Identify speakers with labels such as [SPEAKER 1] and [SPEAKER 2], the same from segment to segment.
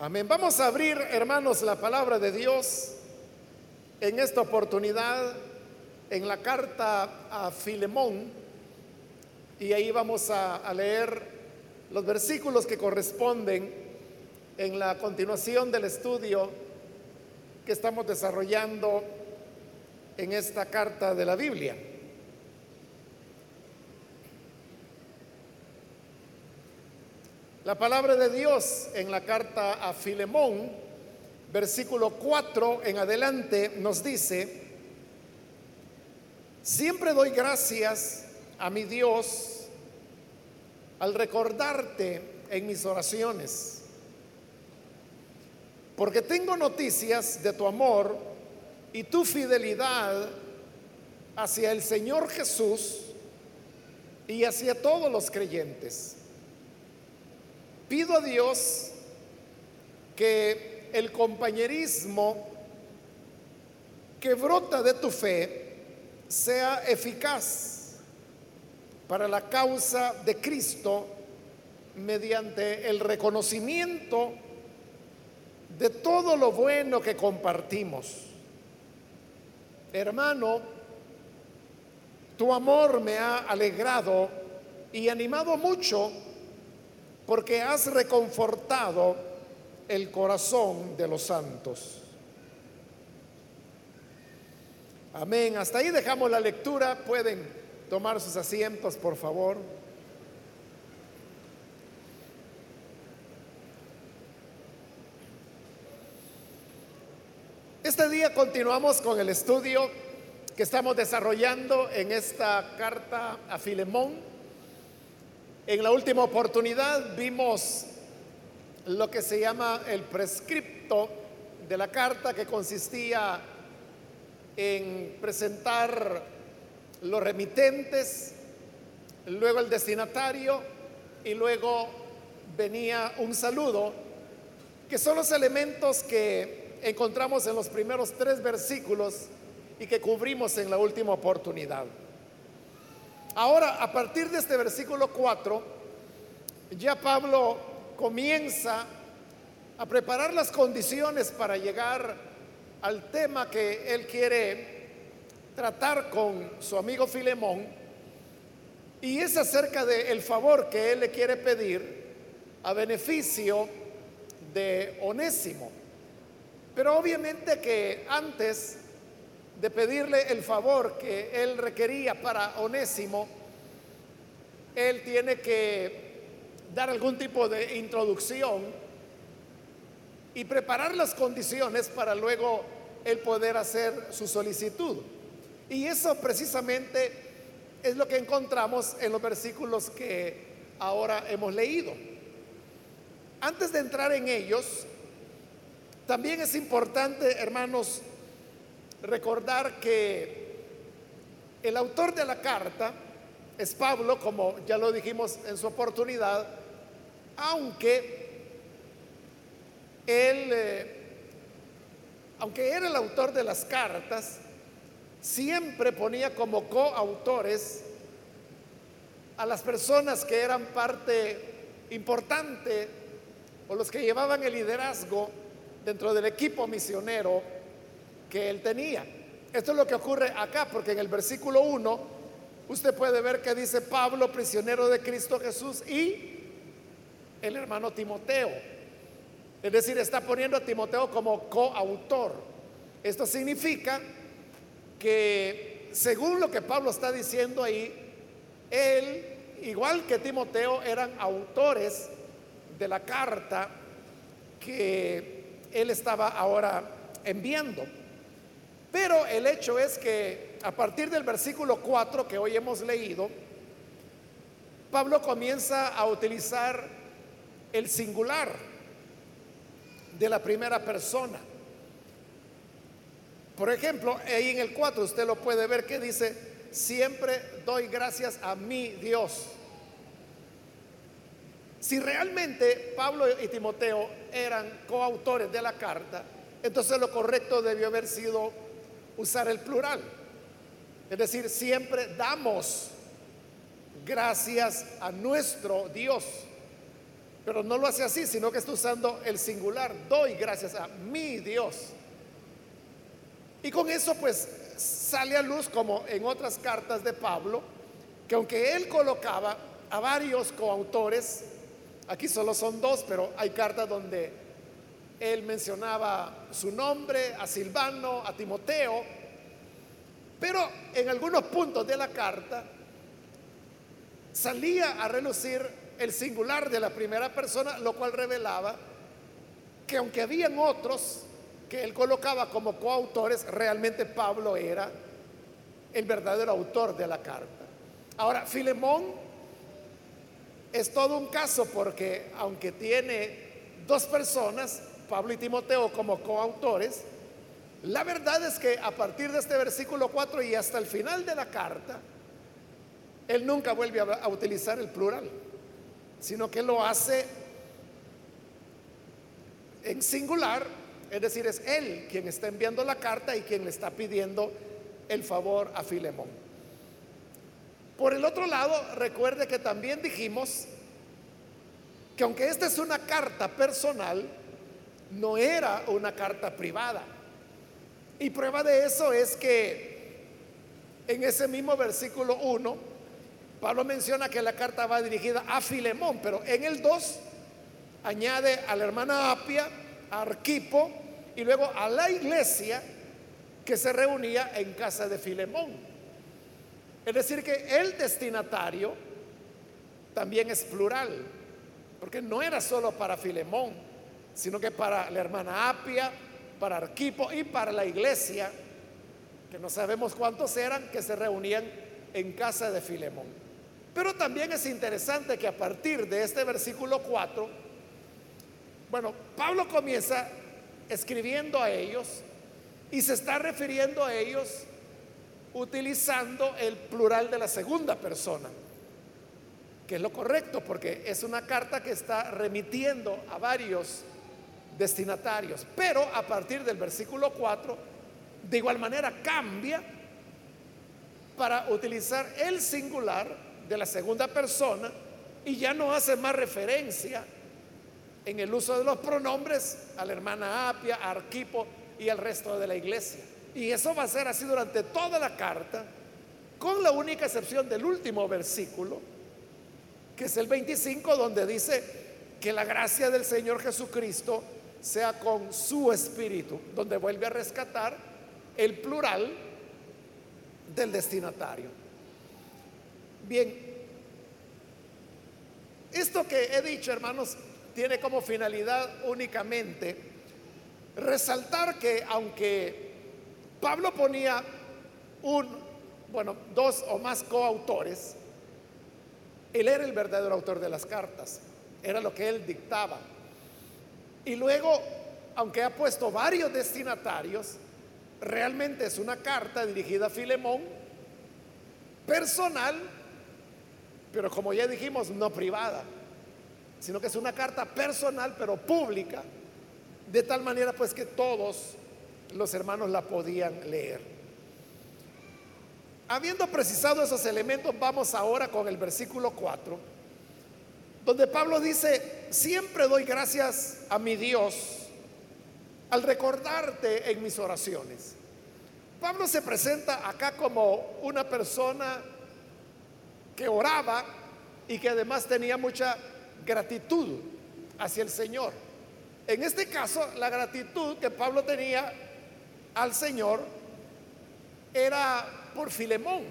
[SPEAKER 1] Amén. Vamos a abrir, hermanos, la palabra de Dios en esta oportunidad en la carta a Filemón y ahí vamos a, a leer los versículos que corresponden en la continuación del estudio que estamos desarrollando en esta carta de la Biblia. La palabra de Dios en la carta a Filemón, versículo 4 en adelante, nos dice, siempre doy gracias a mi Dios al recordarte en mis oraciones, porque tengo noticias de tu amor y tu fidelidad hacia el Señor Jesús y hacia todos los creyentes. Pido a Dios que el compañerismo que brota de tu fe sea eficaz para la causa de Cristo mediante el reconocimiento de todo lo bueno que compartimos. Hermano, tu amor me ha alegrado y animado mucho porque has reconfortado el corazón de los santos. Amén. Hasta ahí dejamos la lectura. Pueden tomar sus asientos, por favor. Este día continuamos con el estudio que estamos desarrollando en esta carta a Filemón. En la última oportunidad vimos lo que se llama el prescripto de la carta que consistía en presentar los remitentes, luego el destinatario y luego venía un saludo, que son los elementos que encontramos en los primeros tres versículos y que cubrimos en la última oportunidad. Ahora, a partir de este versículo 4, ya Pablo comienza a preparar las condiciones para llegar al tema que él quiere tratar con su amigo Filemón y es acerca del favor que él le quiere pedir a beneficio de Onésimo. Pero obviamente que antes de pedirle el favor que él requería para Onésimo, él tiene que dar algún tipo de introducción y preparar las condiciones para luego él poder hacer su solicitud. Y eso precisamente es lo que encontramos en los versículos que ahora hemos leído. Antes de entrar en ellos, también es importante, hermanos, recordar que el autor de la carta es Pablo, como ya lo dijimos en su oportunidad, aunque él, eh, aunque era el autor de las cartas, siempre ponía como coautores a las personas que eran parte importante o los que llevaban el liderazgo dentro del equipo misionero que él tenía. Esto es lo que ocurre acá, porque en el versículo 1 usted puede ver que dice Pablo, prisionero de Cristo Jesús, y el hermano Timoteo. Es decir, está poniendo a Timoteo como coautor. Esto significa que, según lo que Pablo está diciendo ahí, él, igual que Timoteo, eran autores de la carta que él estaba ahora enviando. Pero el hecho es que a partir del versículo 4 que hoy hemos leído, Pablo comienza a utilizar el singular de la primera persona. Por ejemplo, ahí en el 4 usted lo puede ver que dice, siempre doy gracias a mi Dios. Si realmente Pablo y Timoteo eran coautores de la carta, entonces lo correcto debió haber sido usar el plural. Es decir, siempre damos gracias a nuestro Dios. pero no lo hace así, sino que está usando el singular. Doy gracias a mi Dios. Y con eso pues sale a luz como en otras cartas de Pablo, que aunque él colocaba a varios coautores, aquí solo son dos, pero hay cartas donde él mencionaba su nombre, a Silvano, a Timoteo, pero en algunos puntos de la carta salía a relucir el singular de la primera persona, lo cual revelaba que aunque habían otros que él colocaba como coautores, realmente Pablo era el verdadero autor de la carta. Ahora, Filemón es todo un caso porque aunque tiene dos personas, Pablo y Timoteo como coautores, la verdad es que a partir de este versículo 4 y hasta el final de la carta, él nunca vuelve a, utilizar el plural, sino que lo hace en singular, es decir, es él quien está enviando la carta y quien le está pidiendo el favor a Filemón. Por el otro lado, recuerde que también dijimos que aunque esta es una carta personal, no era una carta privada. Y prueba de eso es que en ese mismo versículo 1, Pablo menciona que la carta va dirigida a Filemón, pero en el 2 añade a la hermana Apia, a Arquipo y luego a la iglesia que se reunía en casa de Filemón. Es decir, que el destinatario también es plural, porque no era solo para Filemón, sino que para la hermana Apia, para Arquipo y para la iglesia, que no sabemos cuántos eran, que se reunían en casa de Filemón. Pero también es interesante que a partir de este versículo 4, bueno, Pablo comienza escribiendo a ellos y se está refiriendo a ellos utilizando el plural de la segunda persona, que es lo correcto porque es una carta que está remitiendo a varios destinatarios. Pero a partir del versículo 4, de igual manera cambia para utilizar el singular de la segunda persona y ya no hace más referencia en el uso de los pronombres a la hermana Apia, a Arquipo y al resto de la iglesia. Y eso va a ser así durante toda la carta, con la única excepción del último versículo, que es el 25, donde dice que la gracia del Señor Jesucristo sea con su espíritu, donde vuelve a rescatar el plural del destinatario. Bien, esto que he dicho, hermanos, tiene como finalidad únicamente resaltar que aunque Pablo ponía un, bueno, dos o más coautores, él era el verdadero autor de las cartas, era lo que él dictaba. Y luego, aunque ha puesto varios destinatarios, realmente es una carta dirigida a Filemón, personal, pero como ya dijimos, no privada, sino que es una carta personal, pero pública, de tal manera pues que todos los hermanos la podían leer. Habiendo precisado esos elementos, vamos ahora con el versículo 4 donde Pablo dice, siempre doy gracias a mi Dios al recordarte en mis oraciones. Pablo se presenta acá como una persona que oraba y que además tenía mucha gratitud hacia el Señor. En este caso, la gratitud que Pablo tenía al Señor era por Filemón.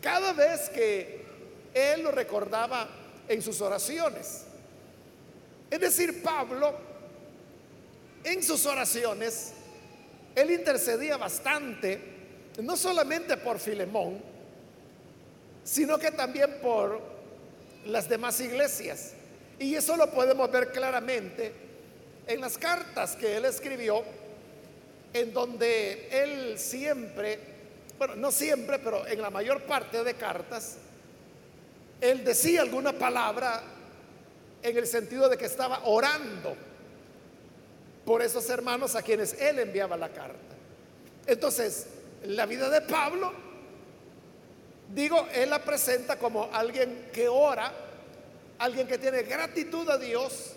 [SPEAKER 1] Cada vez que él lo recordaba en sus oraciones. Es decir, Pablo, en sus oraciones, él intercedía bastante, no solamente por Filemón, sino que también por las demás iglesias. Y eso lo podemos ver claramente en las cartas que él escribió, en donde él siempre, bueno, no siempre, pero en la mayor parte de cartas, él decía alguna palabra en el sentido de que estaba orando por esos hermanos a quienes él enviaba la carta. Entonces, la vida de Pablo, digo, él la presenta como alguien que ora alguien que tiene gratitud a Dios,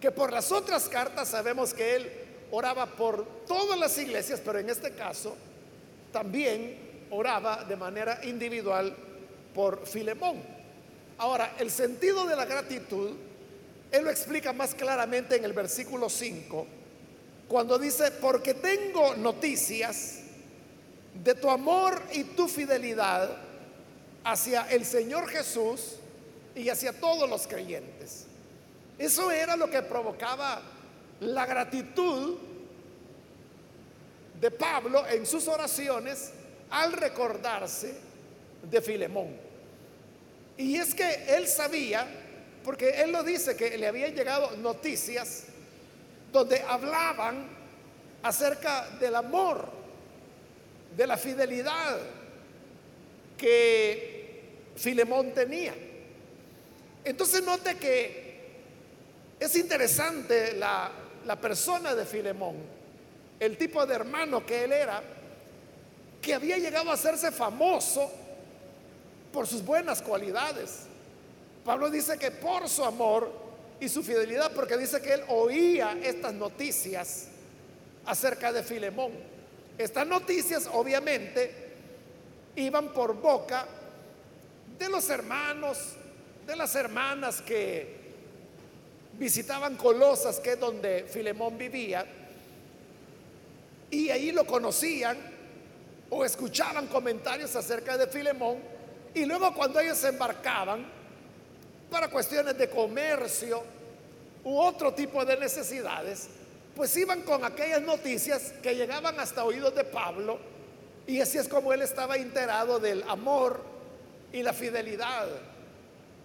[SPEAKER 1] que por las otras cartas sabemos que él oraba por todas las iglesias, pero en este caso también oraba de manera individual por Filemón. Ahora, el sentido de la gratitud, él lo explica más claramente en el versículo 5, cuando dice, porque tengo noticias de tu amor y tu fidelidad hacia el Señor Jesús y hacia todos los creyentes. Eso era lo que provocaba la gratitud de Pablo en sus oraciones al recordarse de Filemón. Y es que él sabía, porque él lo dice, que le habían llegado noticias donde hablaban acerca del amor, de la fidelidad que Filemón tenía. Entonces note que es interesante la, la persona de Filemón, el tipo de hermano que él era, que había llegado a hacerse famoso por sus buenas cualidades. Pablo dice que por su amor y su fidelidad, porque dice que él oía estas noticias acerca de Filemón. Estas noticias obviamente iban por boca de los hermanos, de las hermanas que visitaban Colosas, que es donde Filemón vivía, y ahí lo conocían o escuchaban comentarios acerca de Filemón, y luego cuando ellos se embarcaban, para cuestiones de comercio u otro tipo de necesidades, pues iban con aquellas noticias que llegaban hasta oídos de Pablo y así es como él estaba enterado del amor y la fidelidad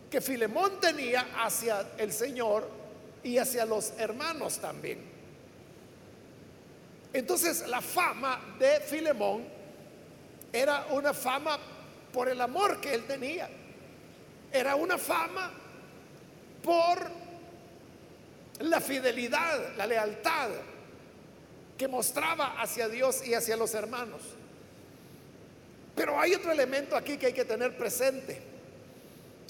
[SPEAKER 1] que Filemón tenía hacia el Señor y hacia los hermanos también. Entonces la fama de Filemón era una fama por el amor que él tenía. Era una fama por la fidelidad, la lealtad que mostraba hacia Dios y hacia los hermanos. Pero hay otro elemento aquí que hay que tener presente.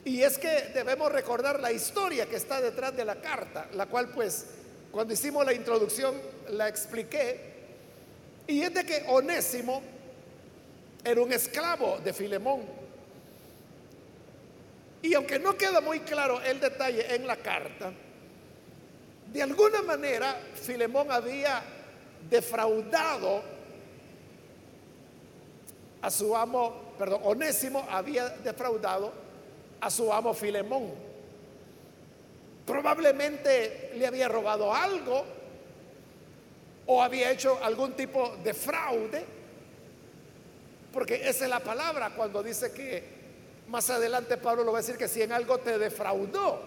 [SPEAKER 1] Y es que debemos recordar la historia que está detrás de la carta, la cual pues cuando hicimos la introducción la expliqué. Y es de que Onésimo era un esclavo de Filemón. Y aunque no queda muy claro el detalle en la carta, de alguna manera Filemón había defraudado a su amo, perdón, Onésimo había defraudado a su amo Filemón. Probablemente le había robado algo o había hecho algún tipo de fraude, porque esa es la palabra cuando dice que más adelante Pablo lo va a decir que si en algo te defraudó,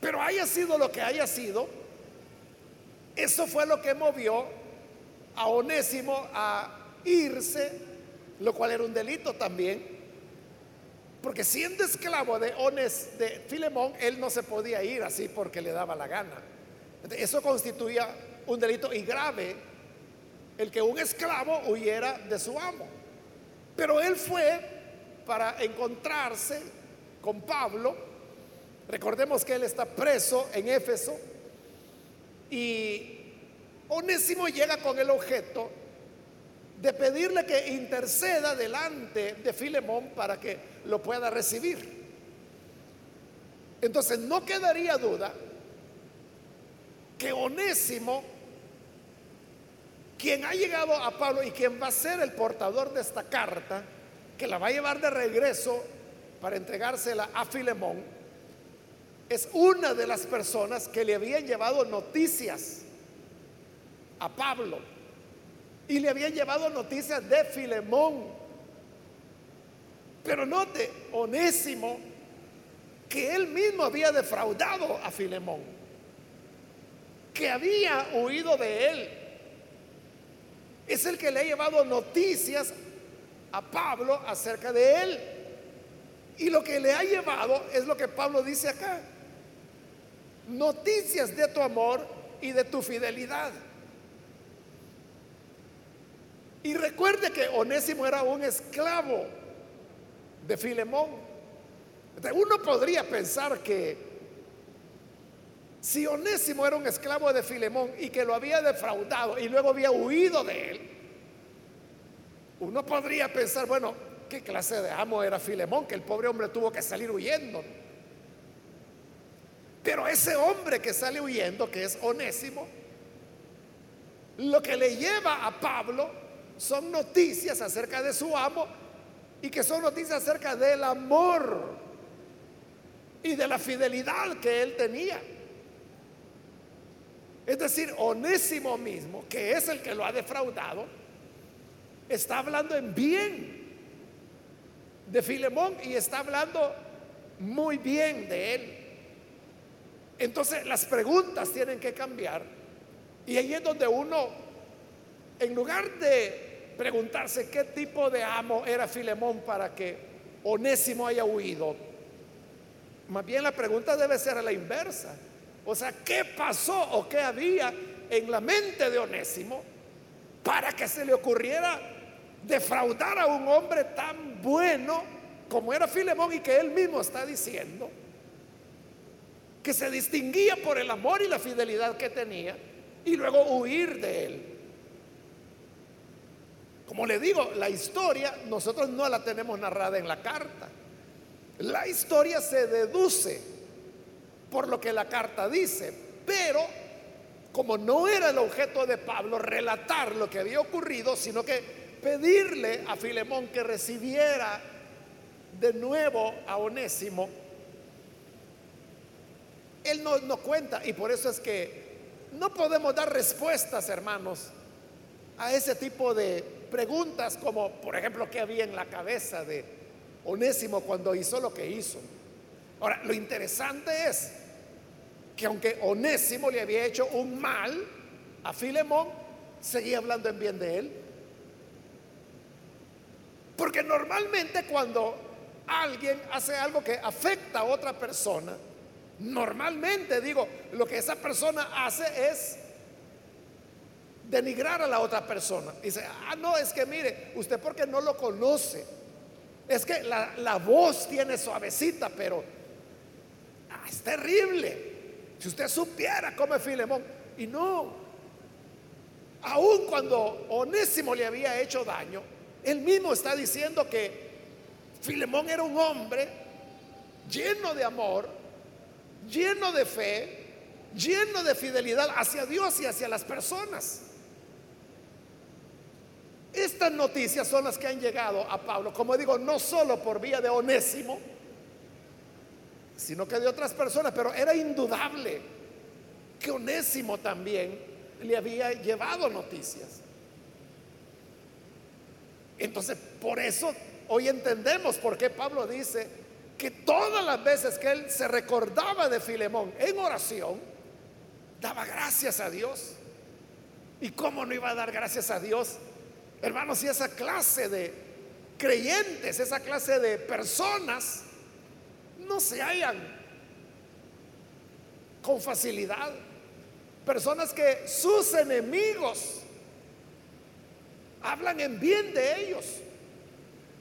[SPEAKER 1] pero haya sido lo que haya sido, eso fue lo que movió a Onésimo a irse, lo cual era un delito también, porque siendo esclavo de Ones de Filemón, él no se podía ir así porque le daba la gana. Eso constituía un delito y grave el que un esclavo huyera de su amo. Pero él fue para encontrarse con Pablo. Recordemos que él está preso en Éfeso y Onésimo llega con el objeto de pedirle que interceda delante de Filemón para que lo pueda recibir. Entonces no quedaría duda que Onésimo, quien ha llegado a Pablo y quien va a ser el portador de esta carta, que la va a llevar de regreso para entregársela a Filemón, es una de las personas que le habían llevado noticias a Pablo y le habían llevado noticias de Filemón. Pero note, Onésimo, que él mismo había defraudado a Filemón, que había huido de él. Es el que le ha llevado noticias a Pablo acerca de él. Y lo que le ha llevado es lo que Pablo dice acá. Noticias de tu amor y de tu fidelidad. Y recuerde que Onésimo era un esclavo de Filemón. Uno podría pensar que si Onésimo era un esclavo de Filemón y que lo había defraudado y luego había huido de él, uno podría pensar, bueno, ¿qué clase de amo era Filemón? Que el pobre hombre tuvo que salir huyendo. Pero ese hombre que sale huyendo, que es Onésimo, lo que le lleva a Pablo son noticias acerca de su amo y que son noticias acerca del amor y de la fidelidad que él tenía. Es decir, Onésimo mismo, que es el que lo ha defraudado, está hablando en bien de Filemón y está hablando muy bien de él. Entonces las preguntas tienen que cambiar y ahí es donde uno, en lugar de preguntarse qué tipo de amo era Filemón para que Onésimo haya huido, más bien la pregunta debe ser a la inversa. O sea, ¿qué pasó o qué había en la mente de Onésimo para que se le ocurriera defraudar a un hombre tan bueno como era Filemón y que él mismo está diciendo que se distinguía por el amor y la fidelidad que tenía y luego huir de él? Como le digo, la historia nosotros no la tenemos narrada en la carta. La historia se deduce por lo que la carta dice, pero como no era el objeto de Pablo relatar lo que había ocurrido, sino que pedirle a Filemón que recibiera de nuevo a Onésimo, él no, no cuenta y por eso es que no podemos dar respuestas, hermanos, a ese tipo de preguntas como, por ejemplo, qué había en la cabeza de Onésimo cuando hizo lo que hizo. Ahora, lo interesante es que aunque Onésimo le había hecho un mal a Filemón, seguía hablando en bien de él. Porque normalmente cuando alguien hace algo que afecta a otra persona, normalmente digo, lo que esa persona hace es denigrar a la otra persona. Dice, ah, no, es que mire, usted porque no lo conoce. Es que la, voz tiene suavecita, pero ah, es terrible. Si usted supiera cómo es Filemón. Y no, aun cuando Onésimo le había hecho daño, él mismo está diciendo que Filemón era un hombre lleno de amor, lleno de fe, lleno de fidelidad hacia Dios y hacia las personas. Estas noticias son las que han llegado a Pablo, como digo, no solo por vía de Onésimo, sino que de otras personas, pero era indudable que Onésimo también le había llevado noticias. Entonces, por eso hoy entendemos por qué Pablo dice que todas las veces que él se recordaba de Filemón en oración, daba gracias a Dios. ¿Y cómo no iba a dar gracias a Dios Hermanos, si esa clase de creyentes, esa clase de personas no se hallan con facilidad, personas que sus enemigos hablan en bien de ellos.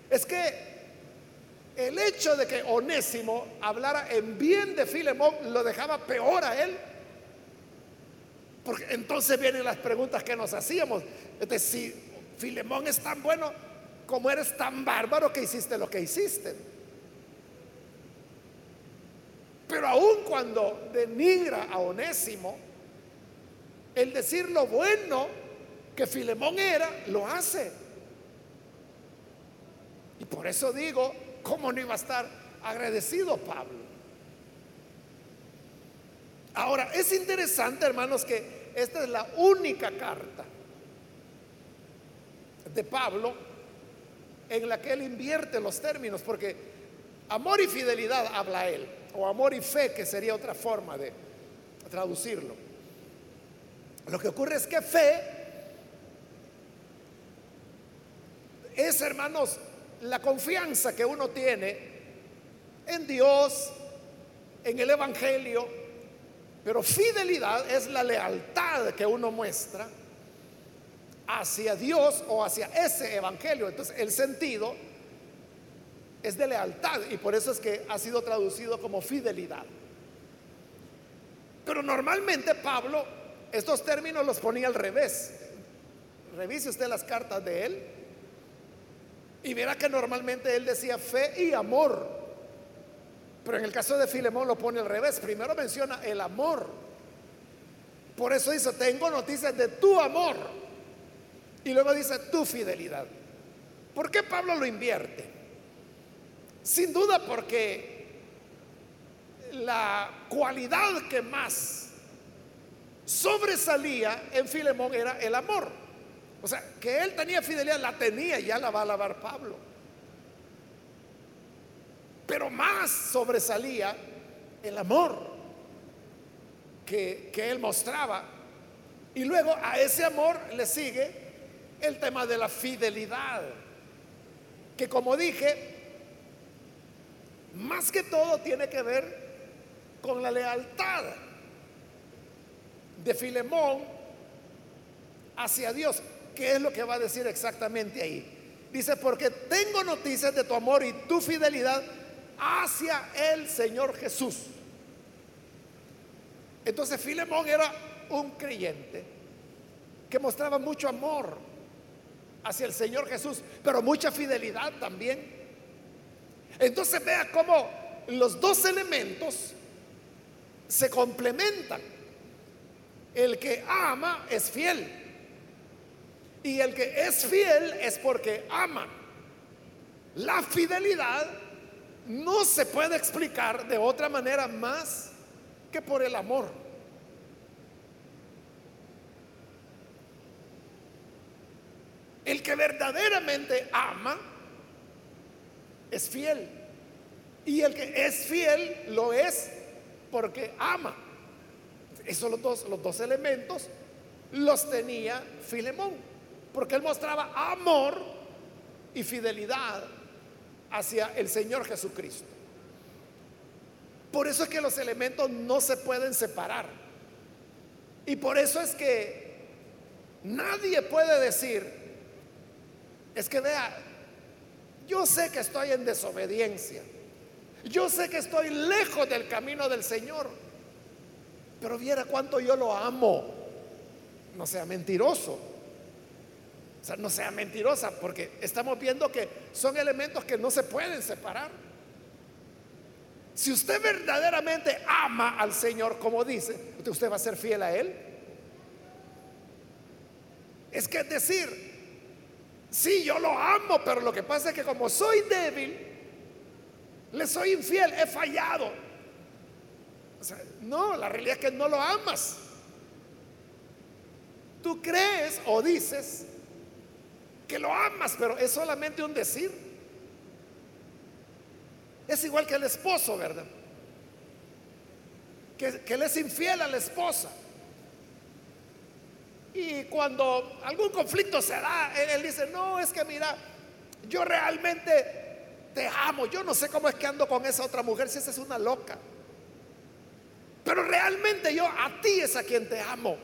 [SPEAKER 1] Es que el hecho de que Onésimo hablara en bien de Filemón lo dejaba peor a él. Porque entonces vienen las preguntas que nos hacíamos. Es decir, Filemón es tan bueno como eres tan bárbaro que hiciste lo que hiciste. Pero aun cuando denigra a Onésimo, el decir lo bueno que Filemón era, lo hace. Y por eso digo, ¿cómo no iba a estar agradecido Pablo? Ahora, es interesante, hermanos, que esta es la única carta de Pablo en la que él invierte los términos, porque amor y fidelidad habla él, o amor y fe, que sería otra forma de traducirlo. Lo que ocurre es que fe es, hermanos, la confianza que uno tiene en Dios, en el Evangelio, pero fidelidad es la lealtad que uno muestra hacia Dios o hacia ese evangelio. Entonces, el sentido es de lealtad y por eso es que ha sido traducido como fidelidad. Pero normalmente Pablo estos términos los ponía al revés. Revise usted las cartas de él y verá que normalmente él decía fe y amor. Pero en el caso de Filemón lo pone al revés. Primero menciona el amor. Por eso dice, tengo noticias de tu amor. Y luego dice tu fidelidad. ¿Por qué Pablo lo invierte? Sin duda porque la cualidad que más sobresalía en Filemón era el amor. O sea, que él tenía fidelidad, la tenía, ya la va a alabar Pablo. Pero más sobresalía el amor que, que él mostraba. Y luego a ese amor le sigue el tema de la fidelidad, que como dije, más que todo tiene que ver con la lealtad de Filemón hacia Dios. ¿Qué es lo que va a decir exactamente ahí? Dice, porque tengo noticias de tu amor y tu fidelidad hacia el Señor Jesús. Entonces Filemón era un creyente que mostraba mucho amor hacia el Señor Jesús, pero mucha fidelidad también. Entonces vea cómo los dos elementos se complementan. El que ama es fiel. Y el que es fiel es porque ama. La fidelidad no se puede explicar de otra manera más que por el amor. El que verdaderamente ama es fiel. Y el que es fiel lo es porque ama. Esos los dos, los dos elementos los tenía Filemón porque él mostraba amor y fidelidad hacia el Señor Jesucristo. Por eso es que los elementos no se pueden separar. Y por eso es que nadie puede decir, es que vea, yo sé que estoy en desobediencia, yo sé que estoy lejos del camino del Señor, pero viera cuánto yo lo amo. No sea mentiroso. O sea, no sea mentirosa, porque estamos viendo que son elementos que no se pueden separar. Si usted verdaderamente ama al Señor, como dice, usted va a ser fiel a Él. Es que es decir, sí, yo lo amo, pero lo que pasa es que como soy débil, le soy infiel, he fallado. No, la realidad es que no lo amas. Tú crees o dices que lo amas, pero es solamente un decir. Es igual que el esposo, ¿verdad? Que, que él es infiel a la esposa. Y cuando algún conflicto se da, él, dice, no, es que mira, yo realmente te amo. Yo no sé cómo es que ando con esa otra mujer, si esa es una loca. Pero realmente yo a ti es a quien te amo.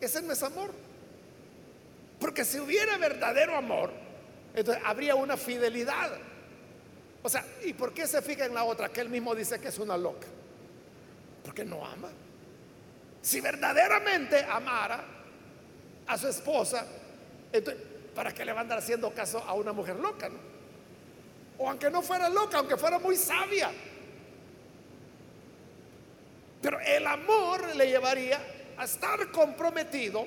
[SPEAKER 1] Ese no es amor. Porque si hubiera verdadero amor, entonces habría una fidelidad. O sea, ¿y por qué se fija en la otra? Que él mismo dice que es una loca. Porque no ama. Si verdaderamente amara a su esposa, entonces, ¿para qué le va a andar haciendo caso a una mujer loca? O aunque no fuera loca, aunque fuera muy sabia. Pero el amor le llevaría a estar comprometido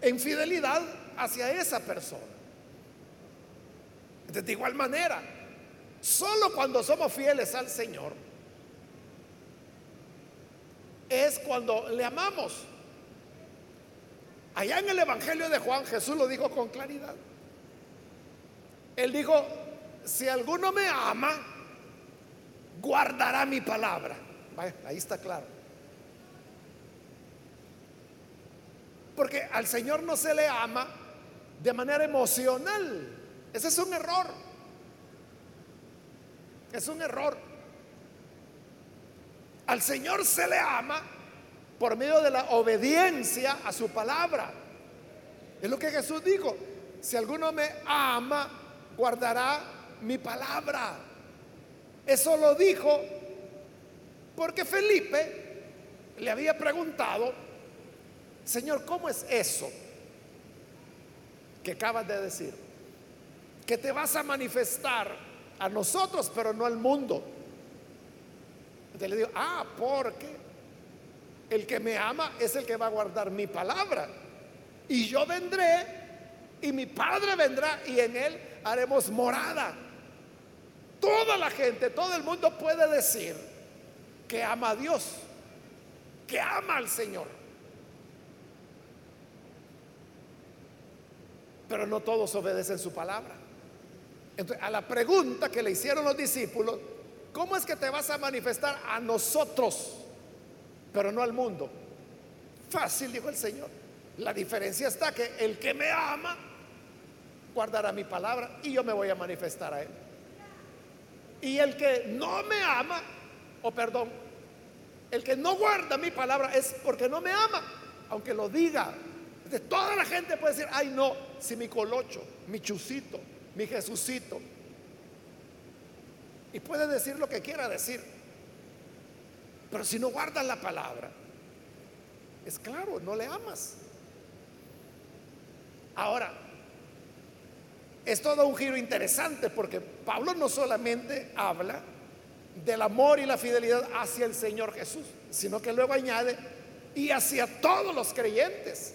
[SPEAKER 1] en fidelidad hacia esa persona. De igual manera, solo cuando somos fieles al Señor es cuando le amamos. Allá en el Evangelio de Juan Jesús lo dijo con claridad. Él dijo, si alguno me ama, guardará mi palabra. ahí está claro. Porque al Señor no se le ama de manera emocional. Ese es un error. Es un error. Al Señor se le ama por medio de la obediencia a su palabra. Es lo que Jesús dijo. si alguno me ama, guardará mi palabra. Eso lo dijo porque Felipe le había preguntado, Señor, ¿cómo es eso que acabas de decir? Que te vas a manifestar a nosotros, pero no al mundo. Entonces le digo, ah, porque el que me ama es el que va a guardar mi palabra. Y yo vendré y mi Padre vendrá y en él haremos morada. Toda la gente, todo el mundo puede decir que ama a Dios, que ama al Señor. Pero no todos obedecen su palabra. Entonces, a la pregunta que le hicieron los discípulos, ¿cómo es que te vas a manifestar a nosotros, pero no al mundo? Fácil, dijo el Señor. La diferencia está que el que me ama guardará mi palabra y yo me voy a manifestar a él. Y el que no me ama, o perdón, el que no guarda mi palabra es porque no me ama, aunque lo diga. De toda la gente puede decir, ay no, si mi colocho, mi chusito, mi Jesucito. Y puede decir lo que quiera decir. Pero si no guardas la palabra, es claro, no le amas. Ahora, es todo un giro interesante porque Pablo no solamente habla del amor y la fidelidad hacia el Señor Jesús, sino que luego añade y hacia todos los creyentes.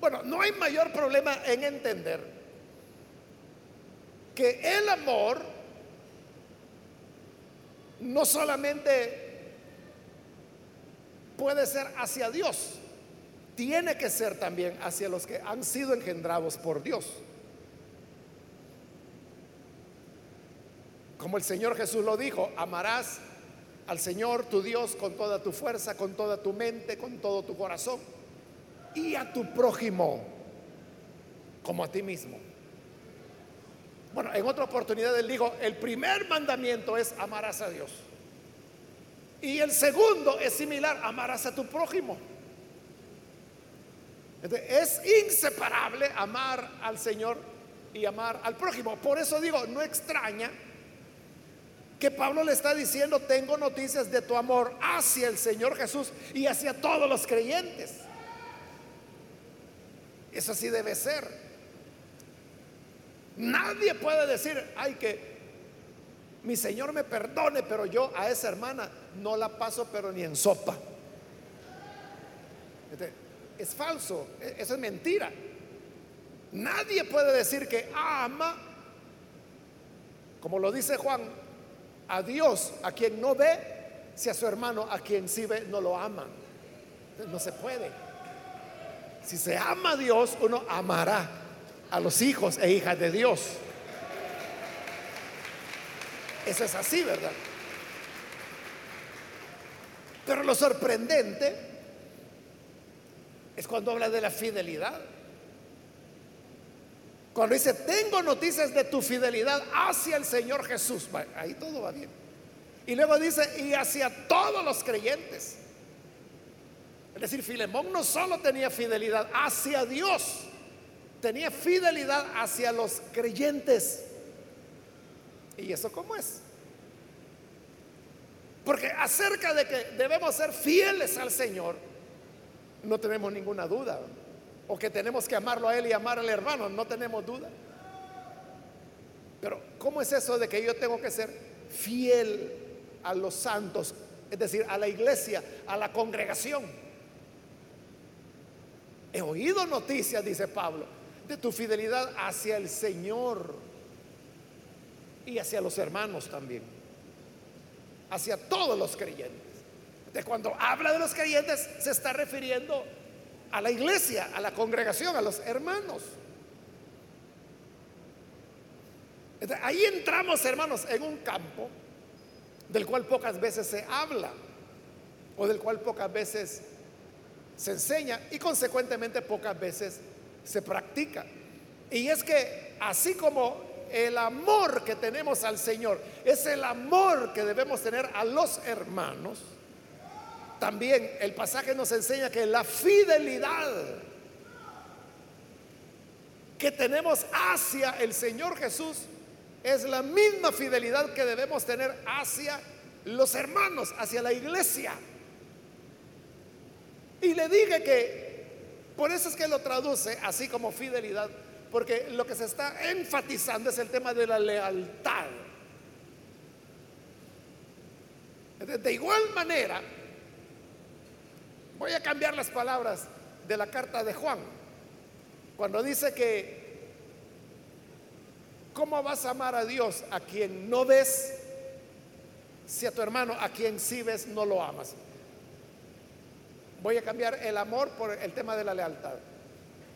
[SPEAKER 1] Bueno, no hay mayor problema en entender que el amor no solamente puede ser hacia Dios, tiene que ser también hacia los que han sido engendrados por Dios. Como el Señor Jesús lo dijo, amarás al Señor tu Dios con toda tu fuerza, con toda tu mente, con todo tu corazón y a tu prójimo como a ti mismo. Bueno, en otra oportunidad él dijo, el primer mandamiento es amarás a Dios. Y el segundo es similar, amarás a tu prójimo es inseparable amar al Señor y amar al prójimo. Por eso digo, no extraña que Pablo le está diciendo, tengo noticias de tu amor hacia el Señor Jesús y hacia todos los creyentes. Eso así debe ser. Nadie puede decir, ay, que mi Señor me perdone, pero yo a esa hermana no la paso, pero ni en sopa es falso, e-, eso es mentira. Nadie puede decir que ama, como lo dice Juan, a Dios, a quien no ve, si a su hermano, a quien sí ve, no lo ama. No se puede. Si se ama a Dios, uno amará a los hijos e hijas de Dios. Eso es así, ¿verdad? Pero lo sorprendente es cuando habla de la fidelidad. Cuando dice, tengo noticias de tu fidelidad hacia el Señor Jesús. Ahí todo va bien. Y luego dice, y hacia todos los creyentes. Es decir, Filemón no solo tenía fidelidad hacia Dios, tenía fidelidad hacia los creyentes. ¿Y eso cómo es? Porque acerca de que debemos ser fieles al Señor, no tenemos ninguna duda. O que tenemos que amarlo a Él y amar al hermano, no tenemos duda. Pero ¿cómo es eso de que yo tengo que ser fiel a los santos? Es decir, a la iglesia, a la congregación. He oído noticias, dice Pablo, de tu fidelidad hacia el Señor y hacia los hermanos también, hacia todos los creyentes de cuando habla de los creyentes, se está refiriendo a la iglesia, a la congregación, a los hermanos. ahí entramos, hermanos, en un campo del cual pocas veces se habla o del cual pocas veces se enseña y consecuentemente pocas veces se practica. Y es que así como el amor que tenemos al Señor es el amor que debemos tener a los hermanos, también el pasaje nos enseña que la fidelidad que tenemos hacia el Señor Jesús es la misma fidelidad que debemos tener hacia los hermanos, hacia la iglesia. Y le dije que por eso es que lo traduce así como fidelidad, porque lo que se está enfatizando es el tema de la lealtad. De igual manera, voy a cambiar las palabras de la carta de Juan, cuando dice que, ¿cómo vas a amar a Dios a quien no ves si a tu hermano a quien sí ves no lo amas? Voy a cambiar el amor por el tema de la lealtad.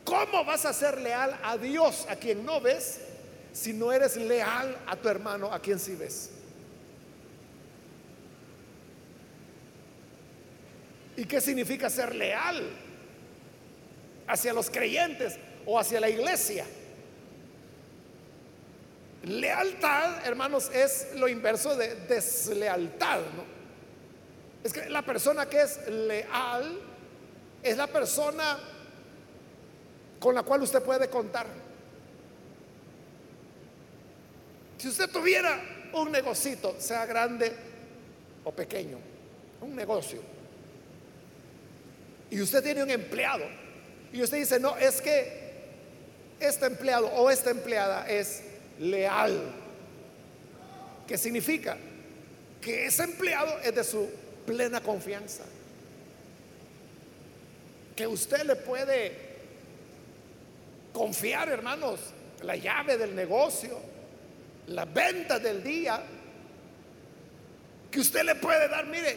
[SPEAKER 1] ¿Cómo vas a ser leal a Dios a quien no ves si no eres leal a tu hermano a quien sí ves? ¿Y qué significa ser leal hacia los creyentes o hacia la iglesia? Lealtad, hermanos, es lo inverso de deslealtad, ¿no? Es que la persona que es leal es la persona con la cual usted puede contar. Si usted tuviera un negocito, sea grande o pequeño, un negocio, y usted tiene un empleado, y usted dice, no, es que este empleado o esta empleada es leal. ¿Qué significa? Que ese empleado es de su plena confianza. Que usted le puede confiar, hermanos, la llave del negocio, la venta del día, que usted le puede dar, mire,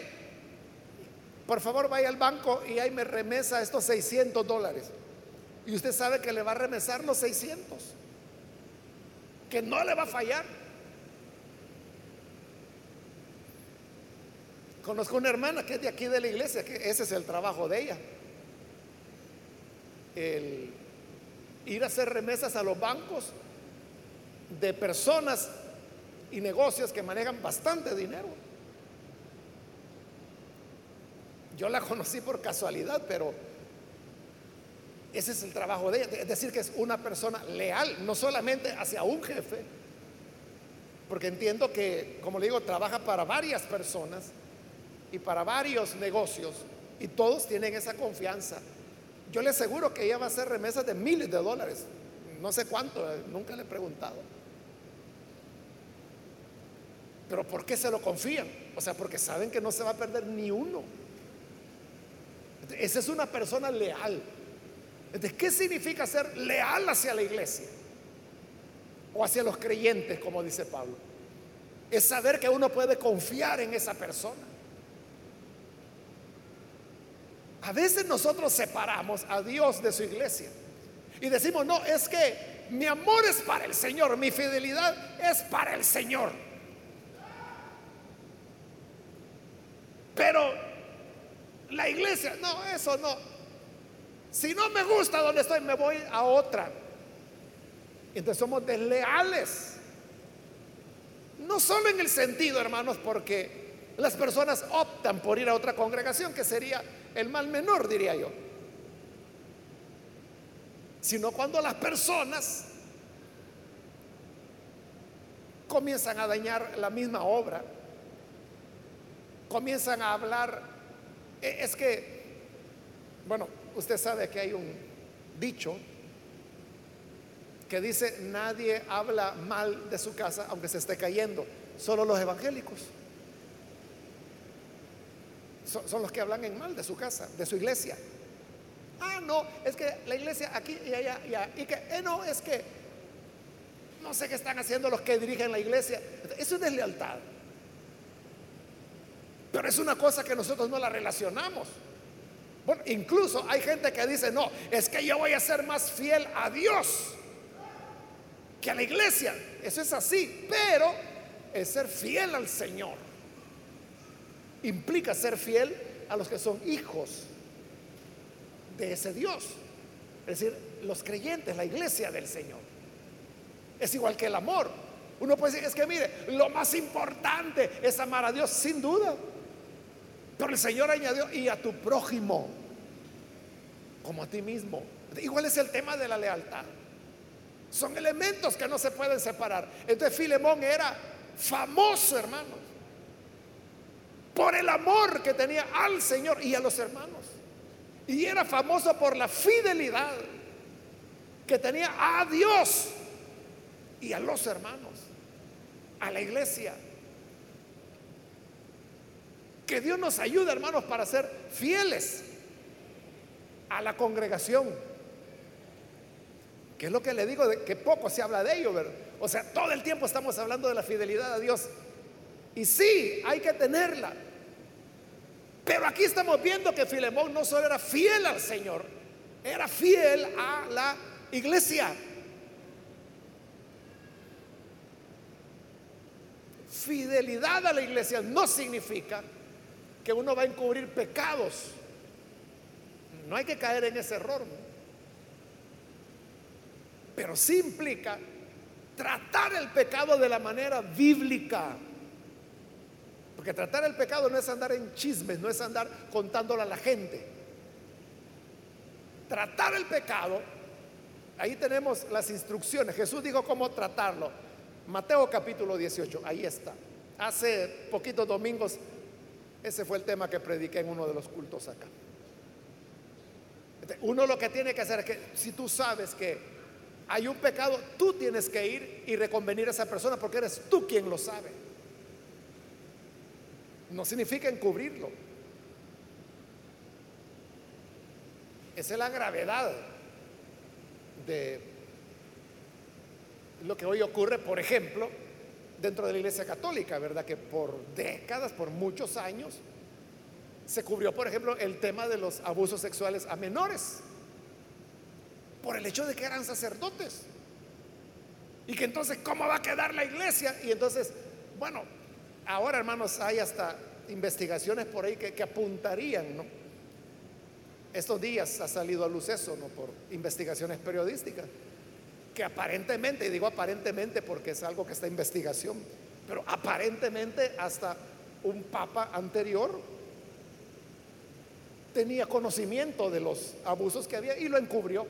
[SPEAKER 1] por favor vaya al banco y ahí me remesa estos 600 dólares. Y usted sabe que le va a remesar los 600, que no le va a fallar. Conozco una hermana que es de aquí de la iglesia, que ese es el trabajo de ella. El ir a hacer remesas a los bancos de personas y negocios que manejan bastante dinero. Yo la conocí por casualidad, pero ese es el trabajo de ella. Es decir, que es una persona leal, no solamente hacia un jefe, porque entiendo que, como le digo, trabaja para varias personas y para varios negocios y todos tienen esa confianza. Yo le aseguro que ella va a hacer remesas de miles de dólares. No sé cuánto, eh, nunca le he preguntado. Pero ¿por qué se lo confían? O sea, porque saben que no se va a perder ni uno. Esa es una persona leal. Entonces, ¿qué significa ser leal hacia la iglesia? O hacia los creyentes, como dice Pablo. Es saber que uno puede confiar en esa persona. A veces nosotros separamos a Dios de su iglesia y decimos, no, es que mi amor es para el Señor, mi fidelidad es para el Señor. Pero la iglesia, no, eso no. Si no me gusta donde estoy, me voy a otra. Entonces somos desleales. No solo en el sentido, hermanos, porque las personas optan por ir a otra congregación, que sería el mal menor, diría yo. Sino cuando las personas comienzan a dañar la misma obra, comienzan a hablar, e, es que, bueno, usted sabe que hay un dicho que dice, nadie habla mal de su casa aunque se esté cayendo, solo los evangélicos son, los que hablan en mal de su casa, de su iglesia. Ah, no, es que la iglesia aquí y allá, y, y que, eh, no, es que no sé qué están haciendo los que dirigen la iglesia. Eso es deslealtad. Pero es una cosa que nosotros no la relacionamos. Bueno, incluso hay gente que dice, no, es que yo voy a ser más fiel a Dios que a la iglesia. Eso es así, pero es ser fiel al Señor implica ser fiel a los que son hijos de ese Dios. Es decir, los creyentes, la iglesia del Señor. Es igual que el amor. Uno puede decir, es que mire, lo más importante es amar a Dios, sin duda. Pero el Señor añadió, y a tu prójimo, como a ti mismo. Igual es el tema de la lealtad. Son elementos que no se pueden separar. Entonces Filemón era famoso, hermanos, por el amor que tenía al Señor y a los hermanos. Y era famoso por la fidelidad que tenía a Dios y a los hermanos, a la iglesia. Que Dios nos ayude, hermanos, para ser fieles a la congregación. Que es lo que le digo, de que poco se habla de ello. O sea, todo el tiempo estamos hablando de la fidelidad a Dios. Y sí, hay que tenerla. Pero aquí estamos viendo que Filemón no solo era fiel al Señor, era fiel a la iglesia. Fidelidad a la iglesia no significa que uno va a encubrir pecados. No hay que caer en ese error. Pero sí implica tratar el pecado de la manera bíblica. Porque tratar el pecado no es andar en chismes, no es andar contándolo a la gente. Tratar el pecado, ahí tenemos las instrucciones. Jesús dijo cómo tratarlo. Mateo capítulo 18, ahí está. Hace poquitos domingos, ese fue el tema que prediqué en uno de los cultos acá. Uno lo que tiene que hacer es que si tú sabes que hay un pecado, tú tienes que ir y reconvenir a esa persona porque eres tú quien lo sabe. No significa encubrirlo. Esa es la gravedad de lo que hoy ocurre, por ejemplo, dentro de la Iglesia Católica, ¿verdad? Que por décadas, por muchos años, se cubrió, por ejemplo, el tema de los abusos sexuales a menores, por el hecho de que eran sacerdotes. Y que entonces, ¿cómo va a quedar la iglesia? Y entonces, bueno, ahora hermanos, hay hasta investigaciones por ahí que, apuntarían, ¿no? Estos días ha salido a luz eso, ¿no? Por investigaciones periodísticas, que aparentemente, y digo aparentemente porque es algo que está en investigación, pero aparentemente hasta un papa anterior tenía conocimiento de los abusos que había y lo encubrió.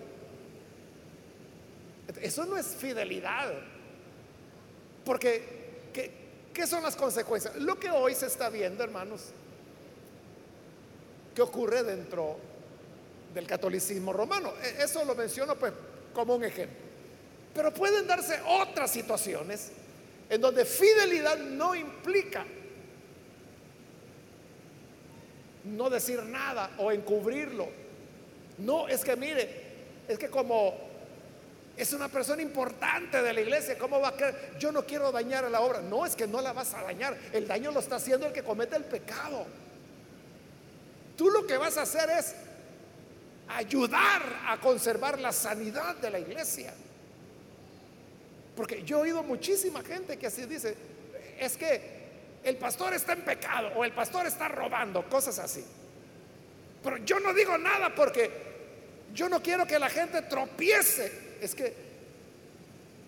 [SPEAKER 1] Eso no es fidelidad. Porque, ¿qué, son las consecuencias? Lo que hoy se está viendo, hermanos, que ocurre dentro del catolicismo romano. E, eso lo menciono pues como un ejemplo. Pero pueden darse otras situaciones en donde fidelidad no implica no decir nada o encubrirlo. No, es que mire, es que como es una persona importante de la iglesia, ¿cómo va a creer? Yo no quiero dañar a la obra. No, es que no la vas a dañar. El daño lo está haciendo el que comete el pecado. Tú lo que vas a hacer es ayudar a conservar la sanidad de la iglesia. Porque yo he oído muchísima gente que así dice, es que el pastor está en pecado o el pastor está robando, cosas así. Pero yo no digo nada porque yo no quiero que la gente tropiece. Es que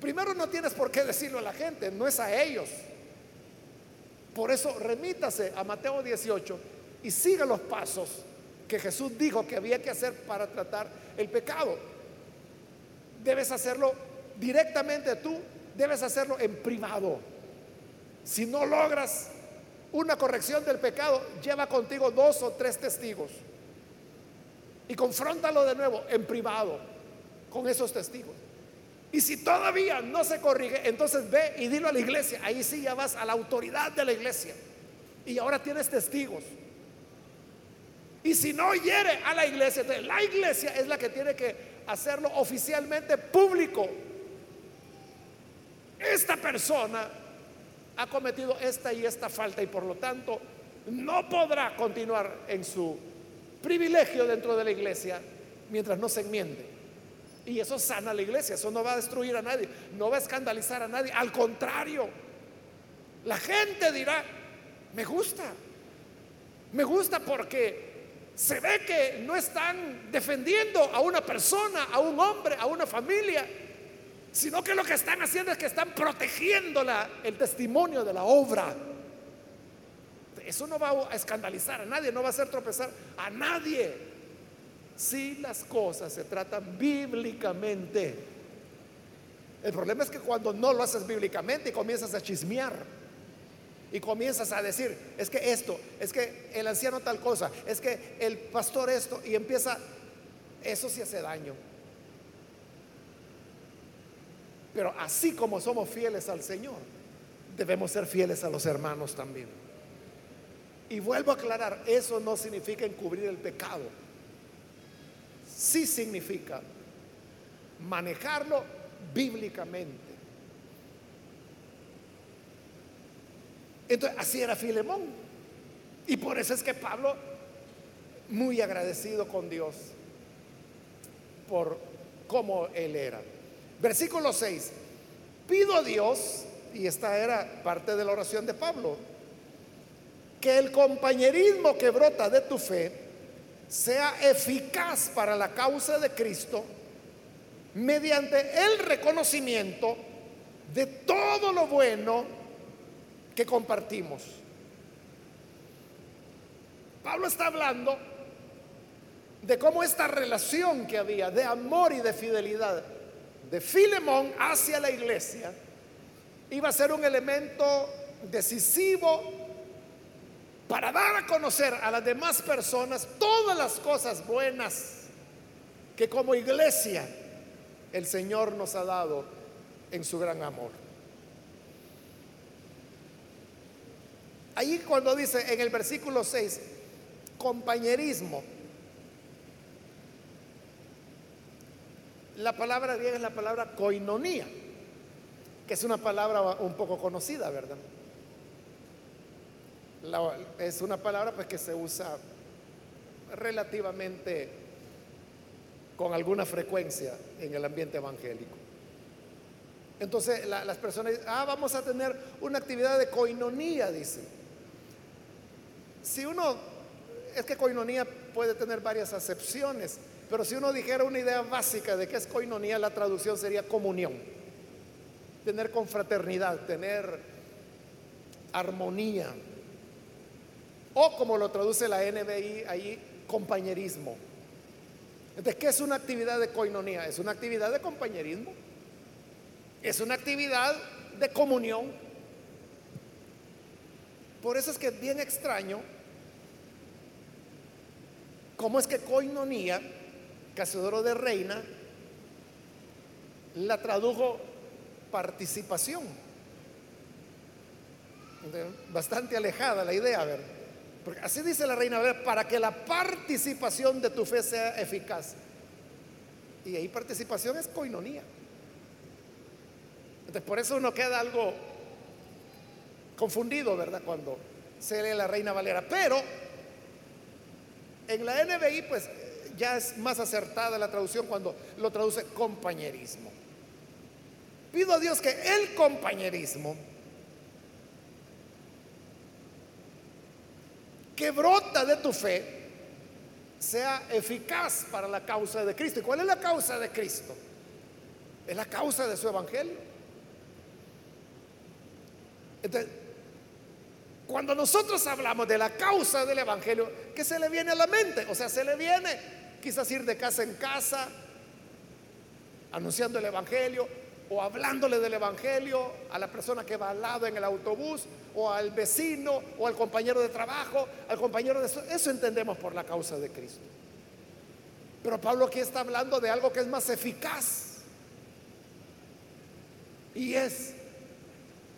[SPEAKER 1] primero no tienes por qué decirlo a la gente, no es a ellos. Por eso remítase a Mateo 18 y siga los pasos que Jesús dijo que había que hacer para tratar el pecado. Debes hacerlo directamente tú, debes hacerlo en privado. Si no logras una corrección del pecado, lleva contigo dos o tres testigos y confróntalo de nuevo en privado con esos testigos. Y si todavía no se corrige, entonces ve y dilo a la iglesia. Ahí sí ya vas a la autoridad de la iglesia. Y ahora tienes testigos. Y si no hiere a la iglesia, la iglesia es la que tiene que hacerlo oficialmente público. Esta persona ha cometido esta y esta falta y por lo tanto no podrá continuar en su privilegio dentro de la iglesia mientras no se enmiende. Y eso sana la iglesia, eso no va a destruir a nadie, no va a escandalizar a nadie, al contrario, la gente dirá, me gusta, me gusta porque se ve que no están defendiendo a una persona, a un hombre, a una familia, sino que lo que están haciendo es que están protegiendo el testimonio de la obra. Eso no va a escandalizar a nadie, no va a hacer tropezar a nadie. Si las cosas se tratan bíblicamente. El problema es que cuando no lo haces bíblicamente y comienzas a chismear y comienzas a decir, es que esto, es que el anciano tal cosa, es que el pastor esto, y empieza, eso sí hace daño. Pero así como somos fieles al Señor, debemos ser fieles a los hermanos también. Y vuelvo a aclarar, eso no significa encubrir el pecado. Sí significa manejarlo bíblicamente. Entonces, así era Filemón. Y por eso es que Pablo, muy agradecido con Dios por cómo él era. Versículo 6. Pido a Dios, y esta era parte de la oración de Pablo, que el compañerismo que brota de tu fe sea eficaz para la causa de Cristo mediante el reconocimiento de todo lo bueno que compartimos. Pablo está hablando de cómo esta relación que había de amor y de fidelidad de Filemón hacia la iglesia iba a ser un elemento decisivo para dar a conocer a las demás personas todas las cosas buenas que como iglesia el Señor nos ha dado en su gran amor. Ahí cuando dice en el versículo 6, compañerismo, La palabra griega es la palabra koinonía, que es una palabra un poco conocida, ¿verdad? Es una palabra pues que se usa relativamente con alguna frecuencia en el ambiente evangélico. Entonces las personas dicen, ah, vamos a tener una actividad de coinonía, dice. Si uno, es que coinonía puede tener varias acepciones. Pero si uno dijera una idea básica de qué es coinonía, la traducción sería comunión. Tener confraternidad, tener armonía. O como lo traduce la NBI ahí, compañerismo. Entonces, ¿qué es una actividad de coinonía? Es una actividad de compañerismo. Es una actividad de comunión. Por eso es que es bien extraño cómo es que coinonía Casiodoro de Reina la tradujo participación. Bastante alejada la idea, ver. Porque así dice la reina, ver, para que la participación de tu fe sea eficaz. Y ahí participación es coinonía. Entonces, por eso uno queda algo confundido, ¿verdad? Cuando se lee la Reina Valera. Pero en la NBI, pues ya es más acertada la traducción cuando lo traduce compañerismo. Pido a Dios que el compañerismo que brota de tu fe sea eficaz para la causa de Cristo. ¿Y cuál es la causa de Cristo? Es la causa de su evangelio. Entonces, cuando nosotros hablamos de la causa del evangelio, ¿qué se le viene a la mente? O sea, se le viene quizás ir de casa en casa anunciando el Evangelio o hablándole del Evangelio a la persona que va al lado en el autobús o al vecino o al compañero de trabajo, al compañero de... Eso, eso entendemos por la causa de Cristo. Pero Pablo aquí está hablando de algo que es más eficaz y es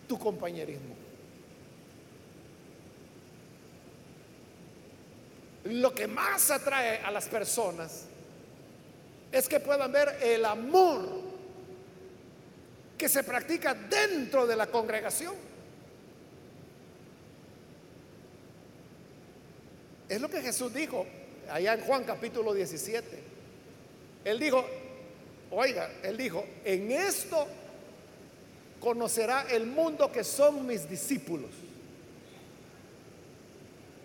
[SPEAKER 1] tu compañerismo. lo que más atrae a las personas es que puedan ver el amor que se practica dentro de la congregación. Es lo que Jesús dijo allá en Juan capítulo 17. Él dijo, oiga, él dijo, en esto conocerá el mundo que son mis discípulos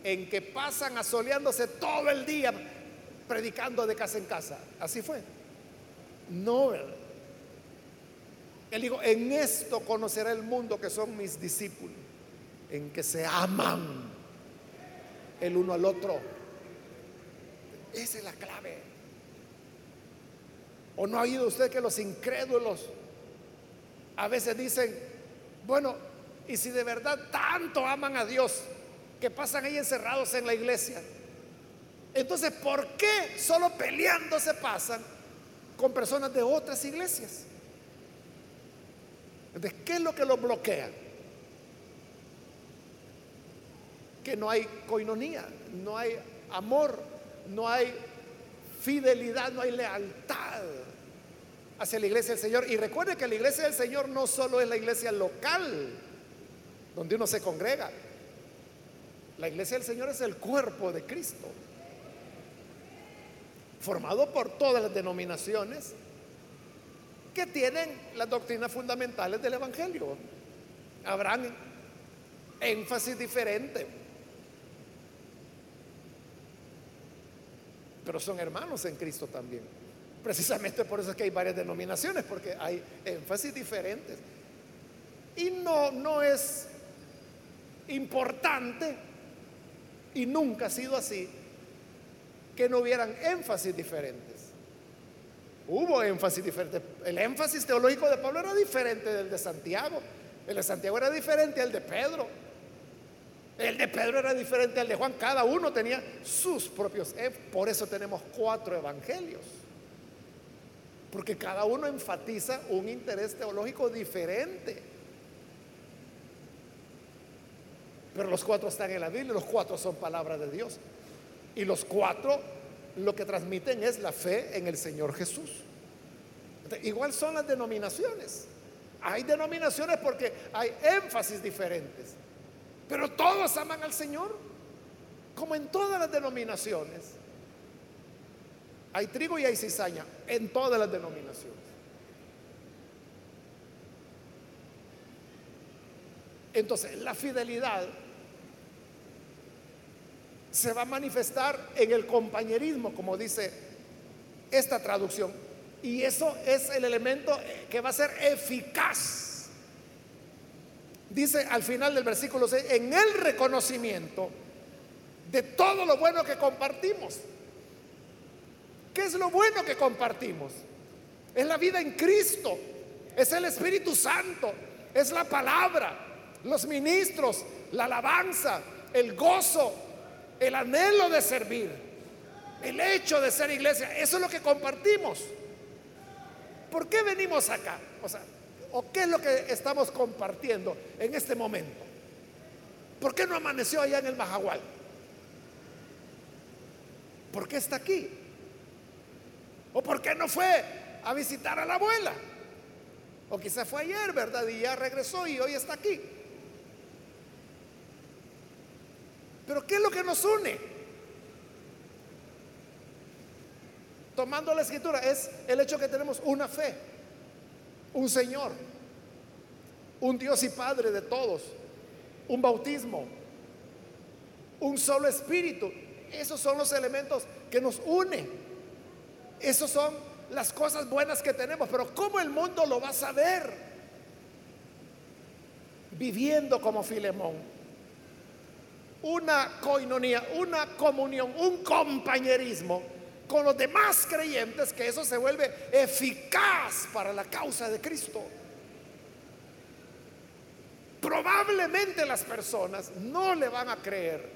[SPEAKER 1] en que pasan asoleándose todo el día predicando de casa en casa. Así fue. No, Él dijo, en esto conocerá el mundo que son mis discípulos, en que se aman el uno al otro. Esa es la clave. ¿O no ha oído usted que los incrédulos a veces dicen, bueno, y si de verdad tanto aman a Dios, que pasan ahí encerrados en la iglesia, entonces, ¿por qué solo peleando se pasan con personas de otras iglesias? Entonces, ¿qué es lo que los bloquea? Que no hay coinonía, no hay amor, no hay fidelidad, no hay lealtad hacia la iglesia del Señor. Y recuerde que la iglesia del Señor no solo es la iglesia local, donde uno se congrega. La iglesia del Señor es el cuerpo de Cristo, formado por todas las denominaciones que tienen las doctrinas fundamentales del Evangelio. Habrán énfasis diferente, pero son hermanos en Cristo también. Precisamente por eso es que hay varias denominaciones, porque hay énfasis diferentes. Y no, no es importante, y nunca ha sido así, que no hubieran énfasis diferentes. Hubo énfasis diferente. El énfasis teológico de Pablo era diferente del de Santiago. El de Santiago era diferente al de Pedro. El de Pedro era diferente al de Juan. Cada uno tenía sus propios. Por eso tenemos cuatro evangelios. Porque cada uno enfatiza un interés teológico diferente. Pero los cuatro están en la Biblia, los cuatro son palabras de Dios. Y los cuatro lo que transmiten es la fe en el Señor Jesús. Igual son las denominaciones. Hay denominaciones porque hay énfasis diferentes. Pero todos aman al Señor, como en todas las denominaciones. Hay trigo y hay cizaña en todas las denominaciones. Entonces, la fidelidad se va a manifestar en el compañerismo, como dice esta traducción. Y eso es el elemento que va a ser eficaz. Dice al final del versículo 6, en el reconocimiento de todo lo bueno que compartimos. ¿Qué es lo bueno que compartimos? Es la vida en Cristo, es el Espíritu Santo, es la palabra, los ministros, la alabanza, el gozo, el anhelo de servir, el hecho de ser iglesia. Eso es lo que compartimos. ¿Por qué venimos acá? O sea, ¿o qué es lo que estamos compartiendo en este momento? ¿Por qué no amaneció allá en el Majagual? ¿Por qué está aquí? ¿O por qué no fue a visitar a la abuela? O quizá fue ayer, ¿verdad? Y ya regresó y hoy está aquí. Pero ¿qué es lo que nos une? Tomando la escritura, es el hecho que tenemos una fe, un Señor, un Dios y Padre de todos, un bautismo, un solo espíritu. Esos son los elementos que nos unen. Esas son las cosas buenas que tenemos, pero ¿cómo el mundo lo va a saber? Viviendo como Filemón. Una coinonía, una comunión, un compañerismo con los demás creyentes, que eso se vuelve eficaz para la causa de Cristo. Probablemente las personas no le van a creer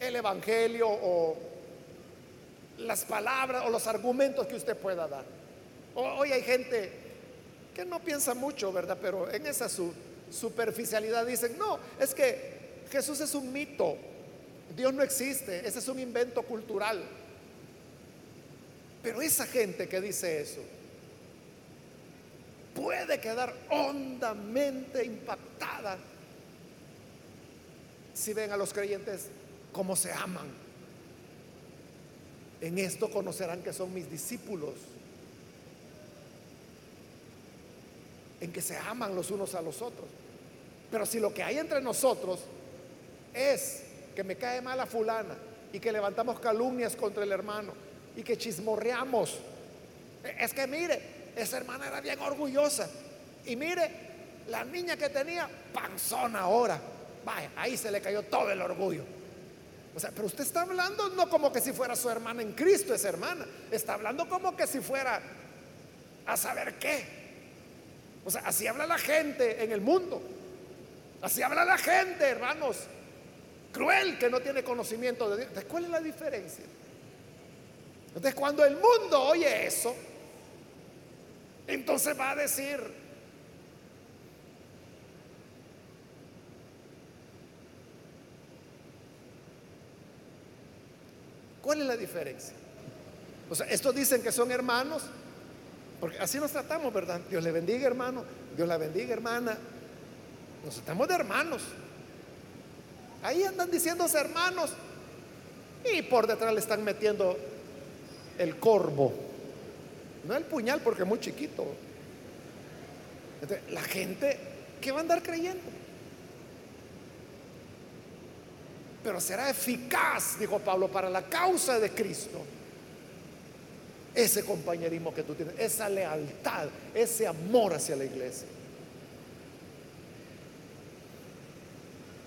[SPEAKER 1] el Evangelio o las palabras o los argumentos que usted pueda dar. Hoy hay gente que no piensa mucho, ¿verdad? Pero en esa su superficialidad dicen, no, es que Jesús es un mito, Dios no existe, ese es un invento cultural. Pero esa gente que dice eso puede quedar hondamente impactada si ven a los creyentes como se aman en esto conocerán que son mis discípulos. En que se aman los unos a los otros. Pero si lo que hay entre nosotros es que me cae mal a fulana y que levantamos calumnias contra el hermano y que chismorreamos, es que mire, esa hermana era bien orgullosa y mire, la niña que tenía panzona ahora, vaya, ahí se le cayó todo el orgullo. O sea, pero usted está hablando no como que si fuera su hermana en Cristo, esa hermana. Está hablando como que si fuera a saber qué. O sea, así habla la gente en el mundo. Así habla la gente, hermanos. Cruel que no tiene conocimiento de Dios. ¿Cuál es la diferencia? Entonces cuando el mundo oye eso, entonces va a decir, ¿cuál es la diferencia? O sea, estos dicen que son hermanos, porque así nos tratamos, ¿verdad? Dios le bendiga, hermano, Dios la bendiga, hermana. Nos tratamos de hermanos. Ahí andan diciéndose hermanos y por detrás le están metiendo el corvo, no el puñal porque es muy chiquito. la gente, ¿qué va a andar creyendo? Pero será eficaz, dijo Pablo, para la causa de Cristo. Ese compañerismo que tú tienes, esa lealtad, ese amor hacia la iglesia.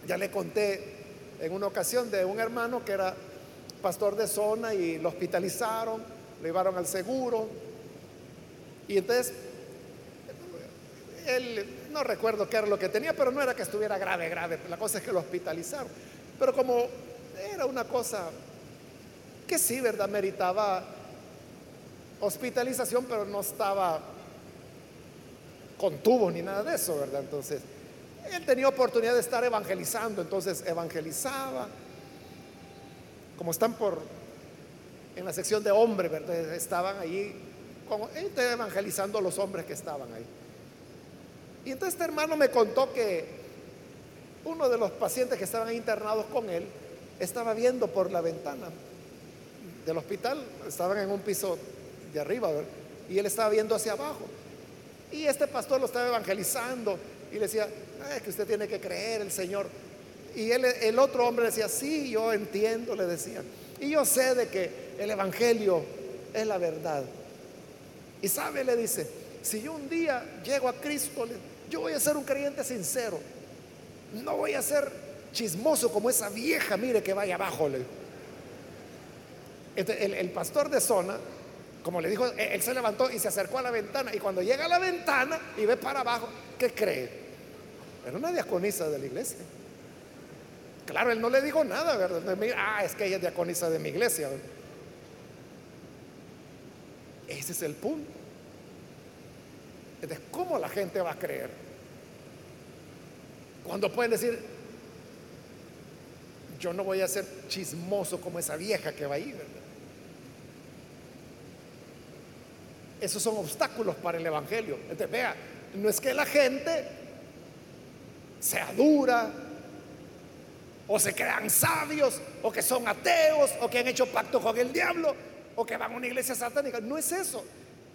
[SPEAKER 1] Ya le conté en una ocasión de un hermano que era pastor de zona y lo hospitalizaron, lo llevaron al seguro. Y entonces, él, no recuerdo qué era lo que tenía, pero no era que estuviera grave, grave. La cosa es que lo hospitalizaron. Pero como era una cosa que sí, ¿verdad? Meritaba hospitalización, pero no estaba con tubos ni nada de eso, ¿verdad? Entonces, él tenía oportunidad de estar evangelizando, entonces evangelizaba como están por en la sección de hombres, ¿verdad? estaban ahí como, evangelizando a los hombres que estaban ahí. Y entonces este hermano me contó que uno de los pacientes que estaban internados con él estaba viendo por la ventana del hospital, estaban en un piso de arriba, y él estaba viendo hacia abajo. Y este pastor lo estaba evangelizando y le decía, es que usted tiene que creer el Señor. Y el otro hombre decía, sí, yo entiendo, le decía. Y yo sé de que el Evangelio es la verdad. Y sabe, le dice, si yo un día llego a Cristo, yo voy a ser un creyente sincero. No voy a ser chismoso como esa vieja, mire que vaya abajo. El, el, pastor de zona, como le dijo, él se levantó y se acercó a la ventana. Y cuando llega a la ventana y ve para abajo, ¿qué cree? Era una diaconisa de la iglesia. Claro, él no le dijo nada, ¿verdad? Ah, es que ella es diaconisa de mi iglesia. Ese es el punto. Entonces, ¿cómo la gente va a creer? Cuando pueden decir, yo no voy a ser chismoso como esa vieja que va ahí, ¿verdad? Esos son obstáculos para el Evangelio. Vea, no es que la gente sea dura, o se crean sabios, o que son ateos, o que han hecho pacto con el diablo, o que van a una iglesia satánica. No es eso.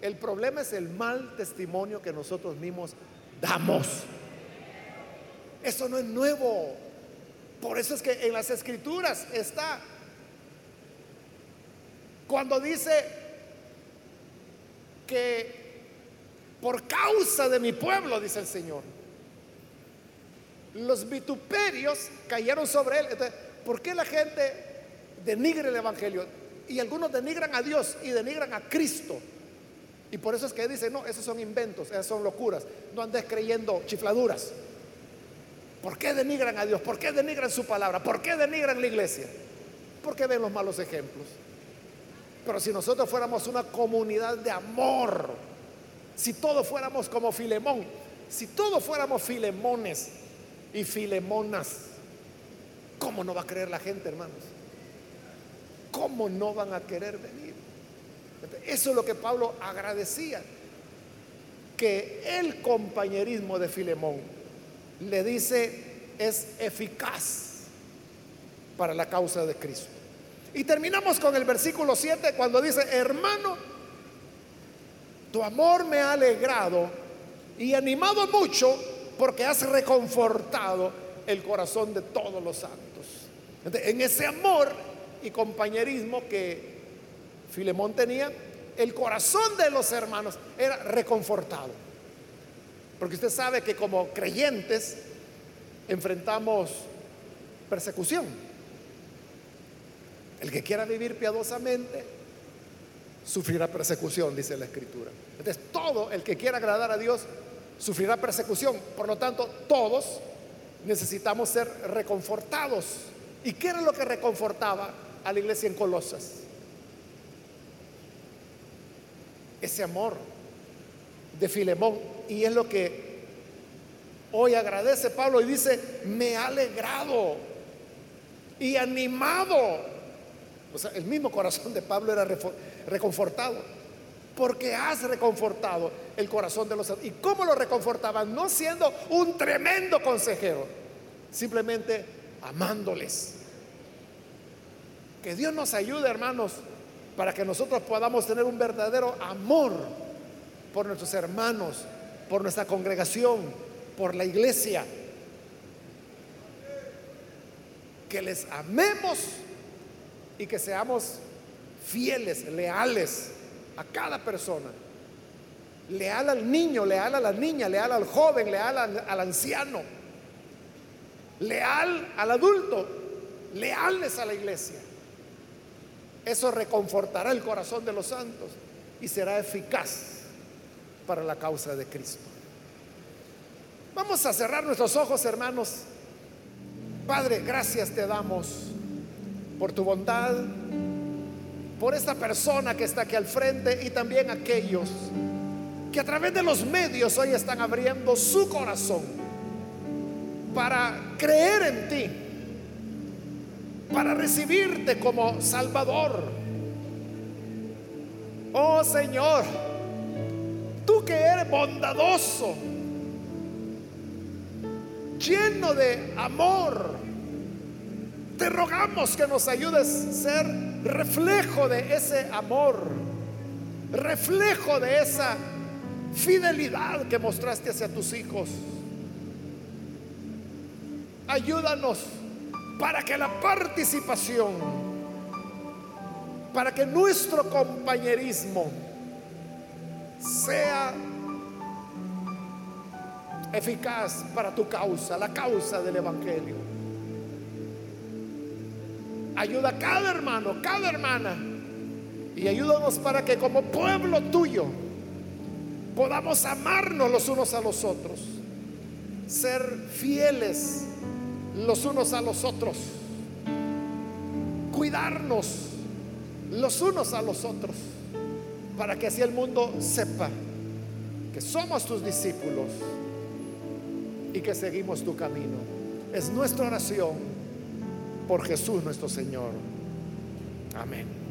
[SPEAKER 1] El problema es el mal testimonio que nosotros mismos damos. Eso no es nuevo. Por eso es que en las escrituras está, cuando dice que por causa de mi pueblo, dice el Señor, los vituperios cayeron sobre él. ¿por qué la gente denigra el Evangelio? Y algunos denigran a Dios y denigran a Cristo. Y por eso es que dice, no, esos son inventos, esas son locuras. No andes creyendo chifladuras. ¿Por qué denigran a Dios? ¿Por qué denigran su palabra? ¿Por qué denigran la iglesia? Porque ven los malos ejemplos. Pero si nosotros fuéramos una comunidad de amor, si todos fuéramos como Filemón, si todos fuéramos Filemones, y Filemonas. ¿Cómo no va a creer la gente, hermanos? ¿Cómo no van a querer venir? Eso es lo que Pablo agradecía, que el compañerismo de Filemón le dice es eficaz para la causa de Cristo. Y terminamos con el versículo 7 cuando dice, hermano, tu amor me ha alegrado y animado mucho porque has reconfortado el corazón de todos los santos. en ese amor y compañerismo que Filemón tenía, el corazón de los hermanos era reconfortado. Porque usted sabe que como creyentes enfrentamos persecución. El que quiera vivir piadosamente sufrirá persecución, dice la Escritura. Entonces, todo el que quiera agradar a Dios sufrirá persecución. Por lo tanto, todos necesitamos ser reconfortados. ¿Y qué era lo que reconfortaba a la iglesia en Colosas? Ese amor de Filemón. Y es lo que hoy agradece Pablo y dice, me ha alegrado y animado. O sea, el mismo corazón de Pablo era reconfortado. Porque has reconfortado el corazón de los... ¿Y cómo lo reconfortaba? No siendo un tremendo consejero, simplemente amándoles. Que Dios nos ayude, hermanos, para que nosotros podamos tener un verdadero amor por nuestros hermanos, por nuestra congregación, por la iglesia. Que les amemos y que seamos fieles, leales a cada persona. Leal al niño, leal a la niña, leal al joven, leal al, al anciano, leal al adulto, leales a la iglesia. Eso reconfortará el corazón de los santos y será eficaz para la causa de Cristo. Vamos a cerrar nuestros ojos, hermanos. Padre, gracias te damos por tu bondad, por esta persona que está aquí al frente y también aquellos que a través de los medios hoy están abriendo su corazón para creer en ti, para recibirte como Salvador. Oh Señor, tú que eres bondadoso, lleno de amor, te rogamos que nos ayudes a ser reflejo de ese amor, reflejo de esa fidelidad que mostraste hacia tus hijos. Ayúdanos para que la participación, para que nuestro compañerismo sea eficaz para tu causa, la causa del Evangelio. Ayuda a cada hermano, cada hermana. Y ayúdanos para que como pueblo tuyo podamos amarnos los unos a los otros. Ser fieles los unos a los otros. Cuidarnos los unos a los otros. Para que así el mundo sepa que somos tus discípulos y que seguimos tu camino. Es nuestra oración por Jesús nuestro Señor. Amén.